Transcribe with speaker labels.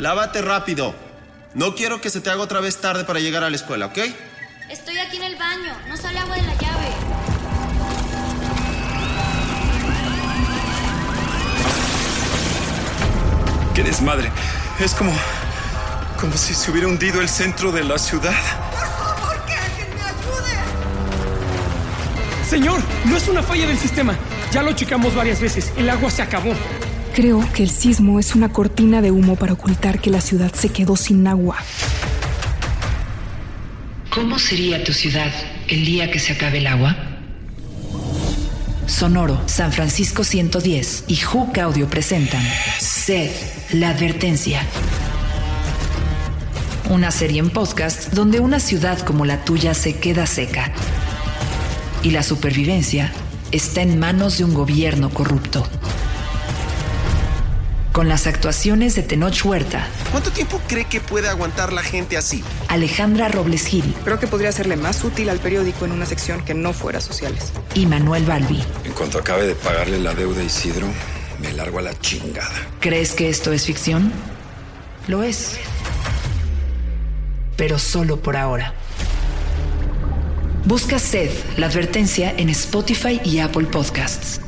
Speaker 1: lávate rápido. No quiero que se te haga otra vez tarde para llegar a la escuela, ¿ok?
Speaker 2: Estoy aquí en el baño. No sale agua de la llave.
Speaker 3: ¡Qué desmadre! Es como. como si se hubiera hundido el centro de la ciudad.
Speaker 4: Señor, no es una falla del sistema. Ya lo checamos varias veces. El agua se acabó.
Speaker 5: Creo que el sismo es una cortina de humo para ocultar que la ciudad se quedó sin agua.
Speaker 6: ¿Cómo sería tu ciudad el día que se acabe el agua? Sonoro, San Francisco 110 y Hook Audio presentan Sed, la advertencia. Una serie en podcast donde una ciudad como la tuya se queda seca y la supervivencia está en manos de un gobierno corrupto. Con las actuaciones de Tenoch Huerta,
Speaker 1: ¿Cuánto tiempo cree que puede aguantar la gente así?
Speaker 6: Alejandra Robles Gil
Speaker 7: Creo que podría serle más útil al periódico en una sección que no fuera sociales.
Speaker 6: y Manuel Balbi.
Speaker 3: En cuanto acabe de pagarle la deuda a Isidro, me largo a la chingada.
Speaker 6: ¿Crees que esto es ficción? Lo es. Pero solo por ahora. Busca Sed, la advertencia en Spotify y Apple Podcasts.